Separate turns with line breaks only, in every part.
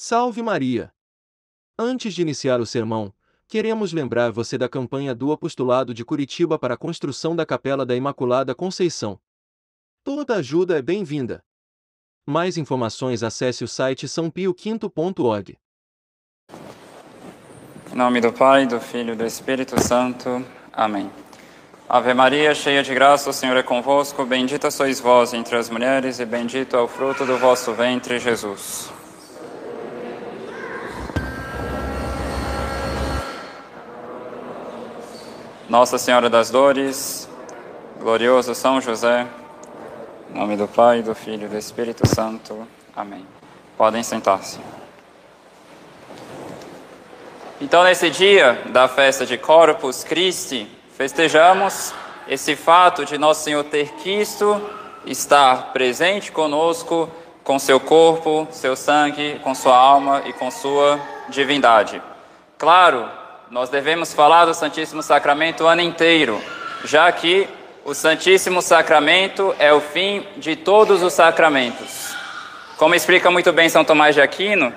Salve Maria! Antes de iniciar o sermão, queremos lembrar você da campanha do Apostolado de Curitiba para a construção da Capela da Imaculada Conceição. Toda ajuda é bem-vinda. Mais informações acesse o site sãopioquinto.org.
Em nome do Pai, do Filho e do Espírito Santo. Amém. Ave Maria, cheia de graça, o Senhor é convosco. Bendita sois vós entre as mulheres, e bendito é o fruto do vosso ventre, Jesus. Nossa Senhora das Dores, glorioso São José, em nome do Pai, do Filho e do Espírito Santo. Amém. Podem sentar-se. Então, nesse dia da festa de Corpus Christi, festejamos esse fato de nosso Senhor ter quisto estar presente conosco com seu corpo, seu sangue, com sua alma e com sua divindade. Claro, nós devemos falar do Santíssimo Sacramento o ano inteiro, já que o Santíssimo Sacramento é o fim de todos os sacramentos. Como explica muito bem São Tomás de Aquino,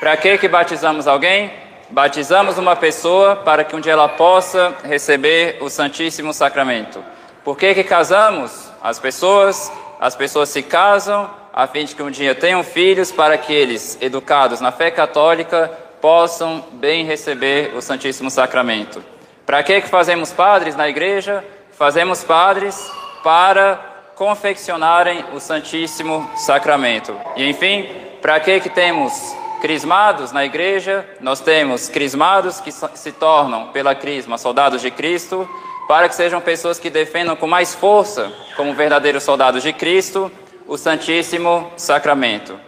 para que que batizamos alguém? Batizamos uma pessoa para que um dia ela possa receber o Santíssimo Sacramento. Por que que casamos as pessoas? As pessoas se casam a fim de que um dia tenham filhos para que eles, educados na fé católica, possam bem receber o Santíssimo Sacramento. Para que que fazemos padres na igreja? Fazemos padres para confeccionarem o Santíssimo Sacramento. E enfim, para que que temos crismados na igreja? Nós temos crismados que se tornam pela crisma soldados de Cristo, para que sejam pessoas que defendam com mais força, como verdadeiros soldados de Cristo, o Santíssimo Sacramento.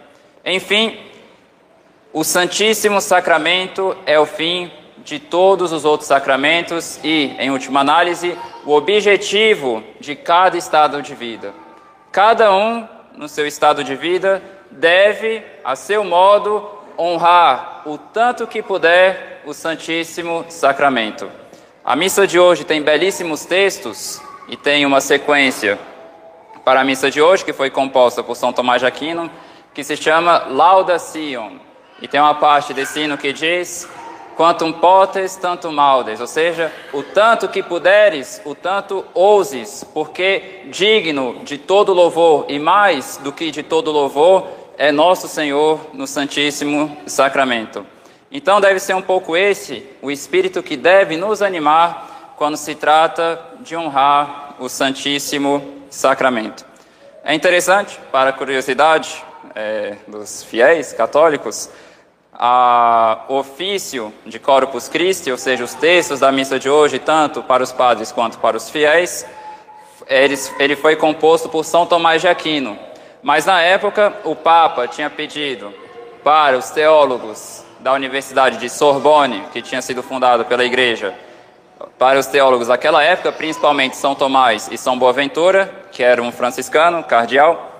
Enfim, o Santíssimo Sacramento é o fim de todos os outros sacramentos e, em última análise, o objetivo de cada estado de vida. Cada um, no seu estado de vida, deve, a seu modo, honrar o tanto que puder o Santíssimo Sacramento. A missa de hoje tem belíssimos textos e tem uma sequência para a missa de hoje, que foi composta por São Tomás de Aquino, que se chama Lauda Sion, e tem uma parte desse hino que diz: Quantum potes, tanto maldes, ou seja, o tanto que puderes, o tanto ouses, porque digno de todo louvor e mais do que de todo louvor é nosso Senhor no Santíssimo Sacramento. Então deve ser um pouco esse o espírito que deve nos animar quando se trata de honrar o Santíssimo Sacramento. É interessante, para a curiosidade é, dos fiéis católicos, a ofício de Corpus Christi, ou seja, os textos da missa de hoje, tanto para os padres quanto para os fiéis, ele foi composto por São Tomás de Aquino. Mas na época, o Papa tinha pedido para os teólogos da Universidade de Sorbonne, que tinha sido fundada pela Igreja, para os teólogos daquela época, principalmente São Tomás e São Boaventura, que era um franciscano, cardeal,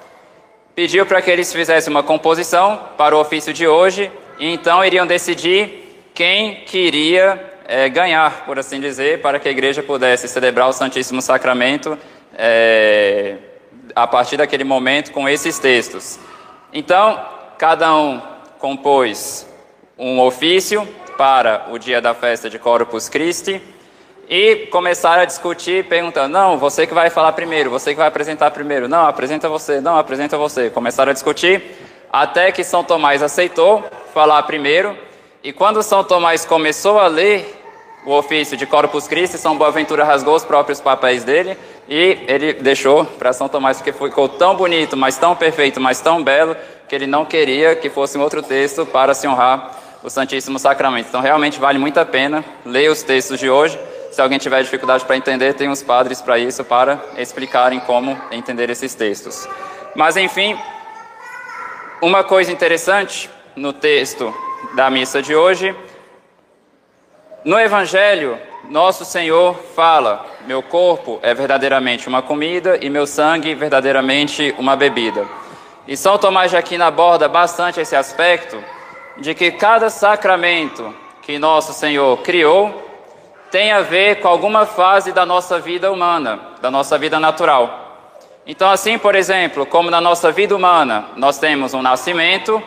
pediu para que eles fizessem uma composição para o ofício de hoje então iriam decidir quem queria é, ganhar, por assim dizer, para que a igreja pudesse celebrar o Santíssimo Sacramento é, a partir daquele momento com esses textos. Então, cada um compôs um ofício para o dia da festa de Corpus Christi e começaram a discutir, perguntando: não, você que vai falar primeiro, você que vai apresentar primeiro, não, apresenta você, não, apresenta você. Começaram a discutir até que São Tomás aceitou falar primeiro. E quando São Tomás começou a ler o ofício de Corpus Christi, São Boaventura rasgou os próprios papéis dele e ele deixou para São Tomás porque ficou tão bonito, mas tão perfeito, mas tão belo que ele não queria que fosse um outro texto para se honrar o Santíssimo Sacramento. Então realmente vale muito a pena ler os textos de hoje. Se alguém tiver dificuldade para entender, tem os padres para isso, para explicarem como entender esses textos. Mas enfim, uma coisa interessante no texto da missa de hoje, no Evangelho, nosso Senhor fala: Meu corpo é verdadeiramente uma comida e meu sangue verdadeiramente uma bebida. E São Tomás de Aquino aborda bastante esse aspecto de que cada sacramento que nosso Senhor criou tem a ver com alguma fase da nossa vida humana, da nossa vida natural. Então, assim, por exemplo, como na nossa vida humana, nós temos um nascimento,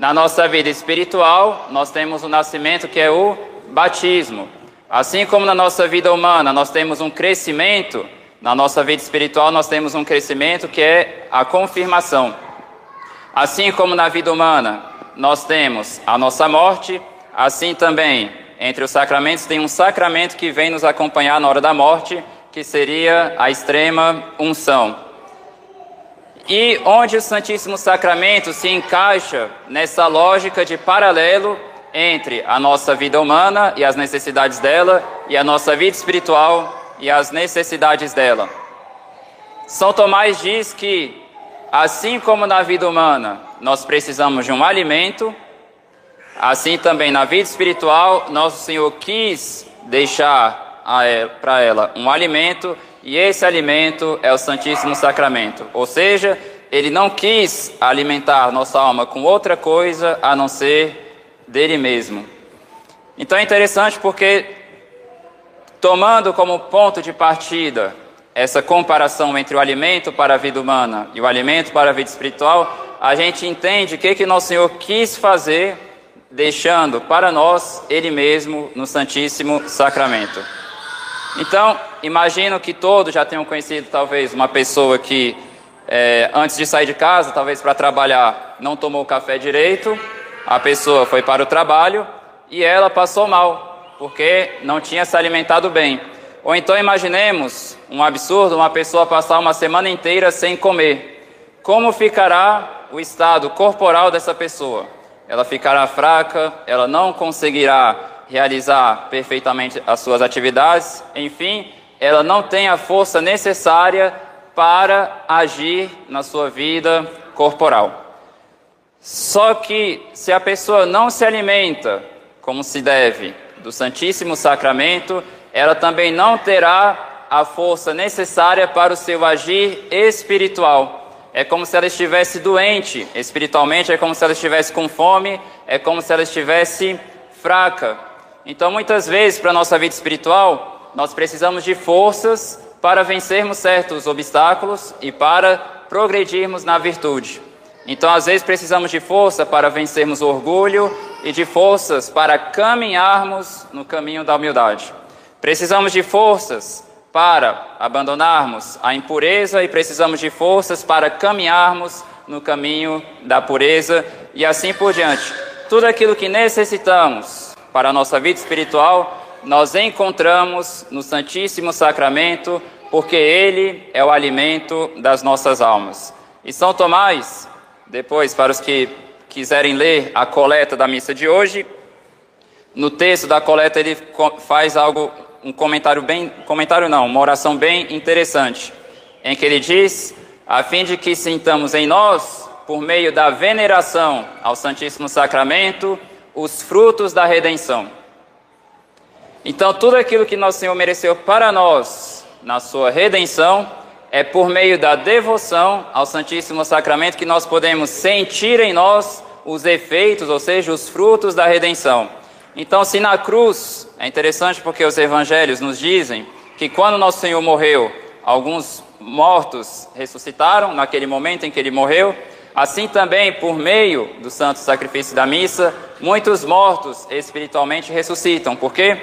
Na nossa vida espiritual, nós temos o nascimento que é o batismo. Assim como na nossa vida humana nós temos um crescimento, na nossa vida espiritual nós temos um crescimento que é a confirmação. Assim como na vida humana nós temos a nossa morte, assim também entre os sacramentos tem um sacramento que vem nos acompanhar na hora da morte, que seria a extrema unção. E onde o Santíssimo Sacramento se encaixa nessa lógica de paralelo entre a nossa vida humana e as necessidades dela e a nossa vida espiritual e as necessidades dela. São Tomás diz que, assim como na vida humana nós precisamos de um alimento, assim também na vida espiritual, nosso Senhor quis deixar para ela um alimento, e esse alimento é o Santíssimo Sacramento. Ou seja, ele não quis alimentar nossa alma com outra coisa a não ser dele mesmo. Então é interessante porque, tomando como ponto de partida essa comparação entre o alimento para a vida humana e o alimento para a vida espiritual, a gente entende o que, que nosso Senhor quis fazer, deixando para nós Ele mesmo no Santíssimo Sacramento. Então, imagino que todos já tenham conhecido talvez uma pessoa que, é, antes de sair de casa, talvez para trabalhar, não tomou café direito, a pessoa foi para o trabalho e ela passou mal, porque não tinha se alimentado bem. Ou então imaginemos um absurdo, uma pessoa passar uma semana inteira sem comer. Como ficará o estado corporal dessa pessoa? Ela ficará fraca, ela não conseguirá realizar perfeitamente as suas atividades, enfim, ela não tem a força necessária para agir na sua vida corporal. Só que se a pessoa não se alimenta como se deve do Santíssimo Sacramento, ela também não terá a força necessária para o seu agir espiritual. É como se ela estivesse doente espiritualmente, é como se ela estivesse com fome, é como se ela estivesse fraca. Então, muitas vezes, para a nossa vida espiritual, nós precisamos de forças para vencermos certos obstáculos e para progredirmos na virtude. Então, às vezes, precisamos de força para vencermos o orgulho e de forças para caminharmos no caminho da humildade. Precisamos de forças para abandonarmos a impureza e precisamos de forças para caminharmos no caminho da pureza e assim por diante. Tudo aquilo que necessitamos para a nossa vida espiritual, nós encontramos no Santíssimo Sacramento, porque ele é o alimento das nossas almas. E São Tomás, depois, para os que quiserem ler a coleta da missa de hoje, no texto da coleta ele faz algo, um comentário bem, comentário não, uma oração bem interessante, em que ele diz, a fim de que sintamos em nós, por meio da veneração ao Santíssimo Sacramento, os frutos da redenção. Então, tudo aquilo que nosso Senhor mereceu para nós na sua redenção é por meio da devoção ao Santíssimo Sacramento que nós podemos sentir em nós os efeitos, ou seja, os frutos da redenção. Então, se na cruz, é interessante porque os evangelhos nos dizem que quando nosso Senhor morreu, alguns mortos ressuscitaram naquele momento em que ele morreu, Assim também, por meio do santo sacrifício da missa, muitos mortos espiritualmente ressuscitam. Por quê?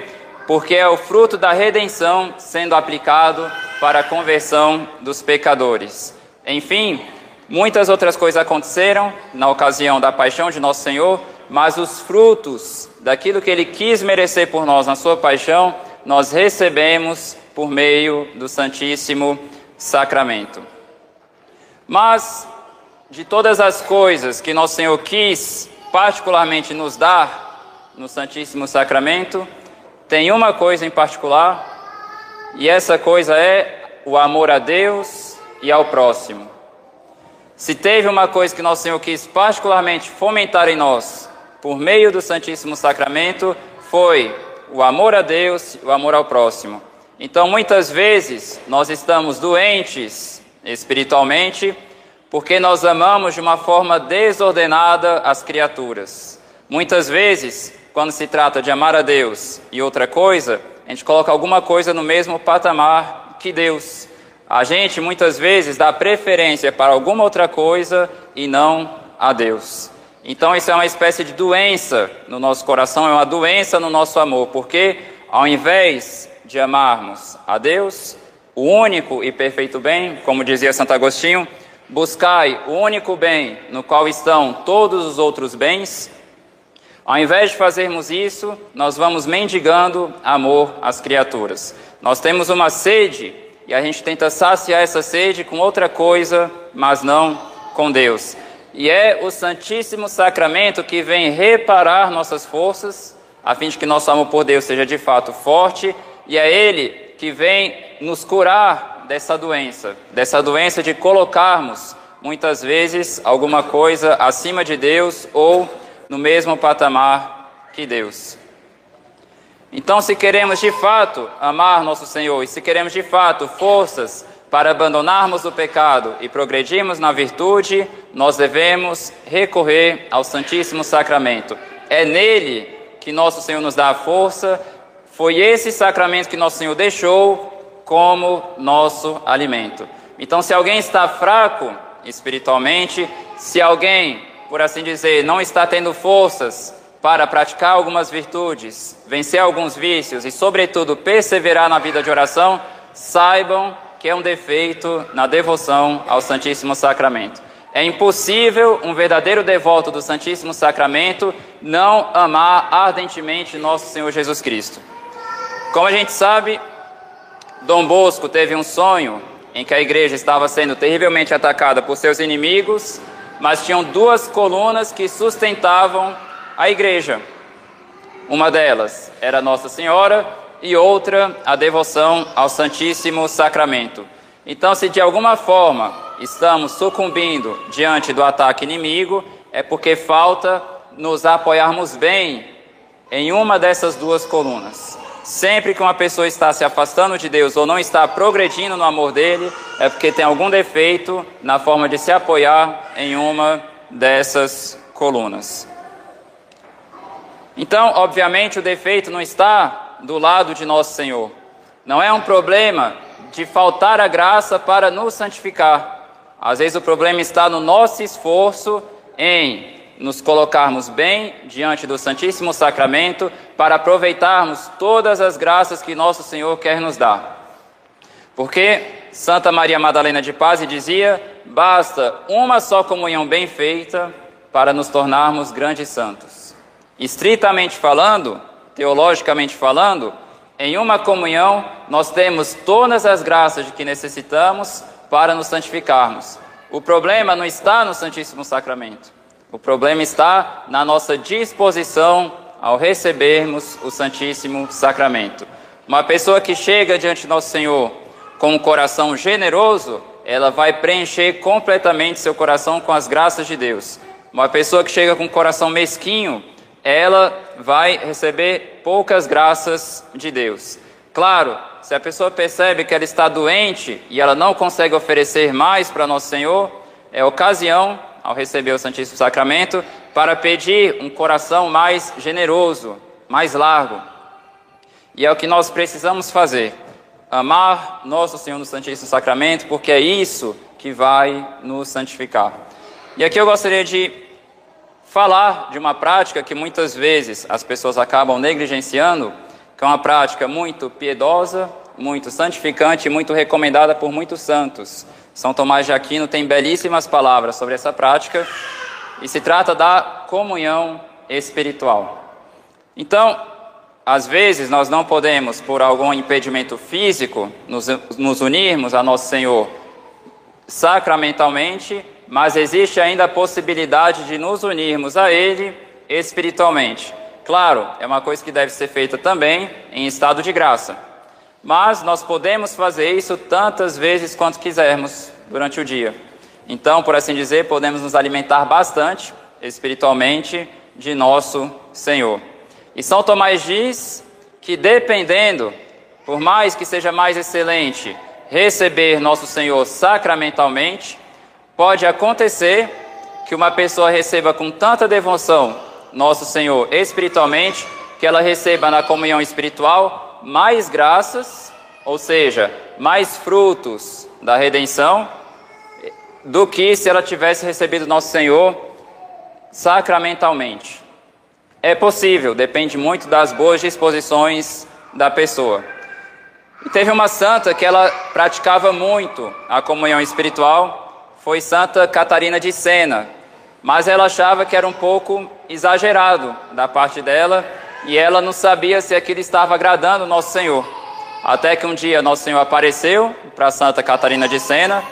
Porque é o fruto da redenção sendo aplicado para a conversão dos pecadores. Enfim, muitas outras coisas aconteceram na ocasião da paixão de nosso Senhor, mas os frutos daquilo que ele quis merecer por nós na sua paixão, nós recebemos por meio do Santíssimo Sacramento. Mas de todas as coisas que nosso Senhor quis particularmente nos dar no Santíssimo Sacramento, tem uma coisa em particular, e essa coisa é o amor a Deus e ao próximo. Se teve uma coisa que nosso Senhor quis particularmente fomentar em nós, por meio do Santíssimo Sacramento, foi o amor a Deus e o amor ao próximo. Então, muitas vezes, nós estamos doentes espiritualmente porque nós amamos de uma forma desordenada as criaturas. Muitas vezes, quando se trata de amar a Deus e outra coisa, a gente coloca alguma coisa no mesmo patamar que Deus. A gente muitas vezes dá preferência para alguma outra coisa e não a Deus. Então, isso é uma espécie de doença no nosso coração, é uma doença no nosso amor, porque ao invés de amarmos a Deus, o único e perfeito bem, como dizia Santo Agostinho, buscai o único bem no qual estão todos os outros bens. Ao invés de fazermos isso, nós vamos mendigando amor às criaturas. Nós temos uma sede e a gente tenta saciar essa sede com outra coisa, mas não com Deus. E é o Santíssimo Sacramento que vem reparar nossas forças, a fim de que nosso amor por Deus seja de fato forte, e é Ele que vem nos curar dessa doença, dessa doença de colocarmos muitas vezes alguma coisa acima de Deus ou no mesmo patamar que Deus. Então, se queremos de fato amar nosso Senhor e se queremos de fato forças para abandonarmos o pecado e progredirmos na virtude, nós devemos recorrer ao Santíssimo Sacramento. É nele que nosso Senhor nos dá a força, foi esse sacramento que nosso Senhor deixou como nosso alimento. Então, se alguém está fraco espiritualmente, se alguém, por assim dizer, não está tendo forças para praticar algumas virtudes, vencer alguns vícios e, sobretudo, perseverar na vida de oração, saibam que é um defeito na devoção ao Santíssimo Sacramento. É impossível um verdadeiro devoto do Santíssimo Sacramento não amar ardentemente nosso Senhor Jesus Cristo. Como a gente sabe, Dom Bosco teve um sonho em que a igreja estava sendo terrivelmente atacada por seus inimigos, mas tinham duas colunas que sustentavam a igreja. Uma delas era Nossa Senhora e outra a devoção ao Santíssimo Sacramento. Então, se de alguma forma estamos sucumbindo diante do ataque inimigo, é porque falta nos apoiarmos bem em uma dessas duas colunas. Sempre que uma pessoa está se afastando de Deus ou não está progredindo no amor dele, é porque tem algum defeito na forma de se apoiar em uma dessas colunas. Então, obviamente, o defeito não está do lado de nosso Senhor. Não é um problema de faltar a graça para nos santificar. Às vezes o problema está no nosso esforço em nos colocarmos bem diante do Santíssimo Sacramento para aproveitarmos todas as graças que nosso Senhor quer nos dar. Porque Santa Maria Madalena de Paz dizia: basta uma só comunhão bem feita para nos tornarmos grandes santos. Estritamente falando, teologicamente falando, em uma comunhão nós temos todas as graças de que necessitamos para nos santificarmos. O problema não está no Santíssimo Sacramento. O problema está na nossa disposição ao recebermos o Santíssimo Sacramento. Uma pessoa que chega diante de nosso Senhor com um coração generoso, ela vai preencher completamente seu coração com as graças de Deus. Uma pessoa que chega com um coração mesquinho, ela vai receber poucas graças de Deus. Claro, se a pessoa percebe que ela está doente e ela não consegue oferecer mais para Nosso Senhor, é ocasião, ao receber o Santíssimo Sacramento, para pedir um coração mais generoso, mais largo. E é o que nós precisamos fazer: amar Nosso Senhor no Santíssimo Sacramento, porque é isso que vai nos santificar. E aqui eu gostaria de falar de uma prática que muitas vezes as pessoas acabam negligenciando, que é uma prática muito piedosa, muito santificante e muito recomendada por muitos santos. São Tomás de Aquino tem belíssimas palavras sobre essa prática e se trata da comunhão espiritual. Então, às vezes nós não podemos, por algum impedimento físico, nos, nos unirmos a Nosso Senhor sacramentalmente, mas existe ainda a possibilidade de nos unirmos a Ele espiritualmente. Claro, é uma coisa que deve ser feita também em estado de graça. Mas nós podemos fazer isso tantas vezes quanto quisermos durante o dia. Então, por assim dizer, podemos nos alimentar bastante espiritualmente de nosso Senhor. E São Tomás diz que dependendo, por mais que seja mais excelente, receber nosso Senhor sacramentalmente, Pode acontecer que uma pessoa receba com tanta devoção nosso Senhor espiritualmente, que ela receba na comunhão espiritual mais graças, ou seja, mais frutos da redenção, do que se ela tivesse recebido nosso Senhor sacramentalmente. É possível, depende muito das boas disposições da pessoa. E teve uma santa que ela praticava muito a comunhão espiritual, foi Santa Catarina de Sena, mas ela achava que era um pouco exagerado da parte dela e ela não sabia se aquilo estava agradando nosso Senhor. Até que um dia nosso Senhor apareceu para Santa Catarina de Sena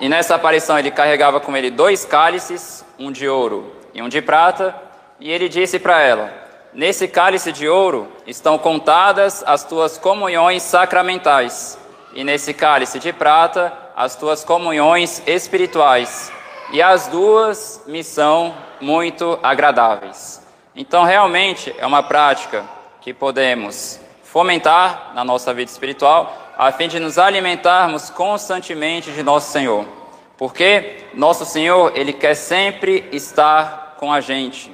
e nessa aparição ele carregava com ele dois cálices, um de ouro e um de prata, e ele disse para ela: Nesse cálice de ouro estão contadas as tuas comunhões sacramentais, e nesse cálice de prata as tuas comunhões espirituais, e as duas me são muito agradáveis. Então, realmente é uma prática que podemos fomentar na nossa vida espiritual, a fim de nos alimentarmos constantemente de nosso Senhor. Porque nosso Senhor, ele quer sempre estar com a gente.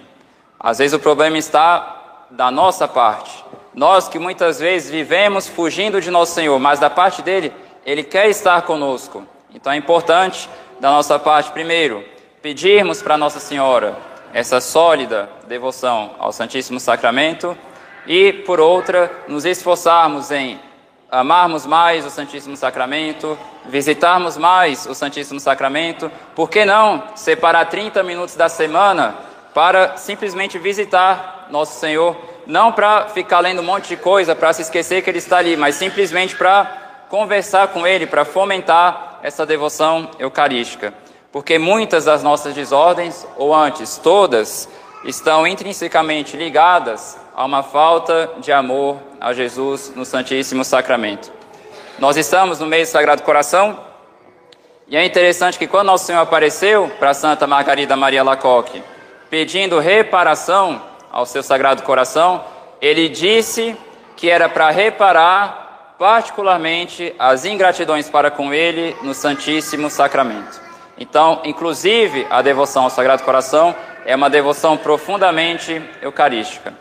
Às vezes o problema está da nossa parte. Nós que muitas vezes vivemos fugindo de nosso Senhor, mas da parte dele, ele quer estar conosco. Então é importante da nossa parte, primeiro, pedirmos para Nossa Senhora essa sólida devoção ao Santíssimo Sacramento e, por outra, nos esforçarmos em amarmos mais o Santíssimo Sacramento, visitarmos mais o Santíssimo Sacramento, por que não separar 30 minutos da semana para simplesmente visitar nosso Senhor, não para ficar lendo um monte de coisa, para se esquecer que Ele está ali, mas simplesmente para conversar com Ele, para fomentar essa devoção eucarística. Porque muitas das nossas desordens, ou antes, todas, estão intrinsecamente ligadas a uma falta de amor a Jesus no Santíssimo Sacramento. Nós estamos no meio do Sagrado Coração e é interessante que quando Nosso Senhor apareceu para Santa Margarida Maria Lacoque, pedindo reparação ao seu Sagrado Coração, ele disse que era para reparar particularmente as ingratidões para com ele no Santíssimo Sacramento. Então, inclusive, a devoção ao Sagrado Coração é uma devoção profundamente eucarística.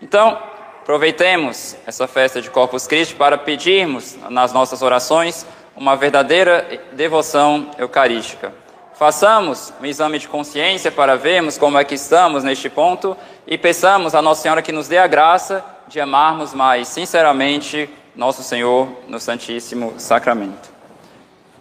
Então, aproveitemos essa festa de Corpus Christi para pedirmos nas nossas orações uma verdadeira devoção eucarística. Façamos um exame de consciência para vermos como é que estamos neste ponto e peçamos a Nossa Senhora que nos dê a graça de amarmos mais sinceramente nosso Senhor no Santíssimo Sacramento.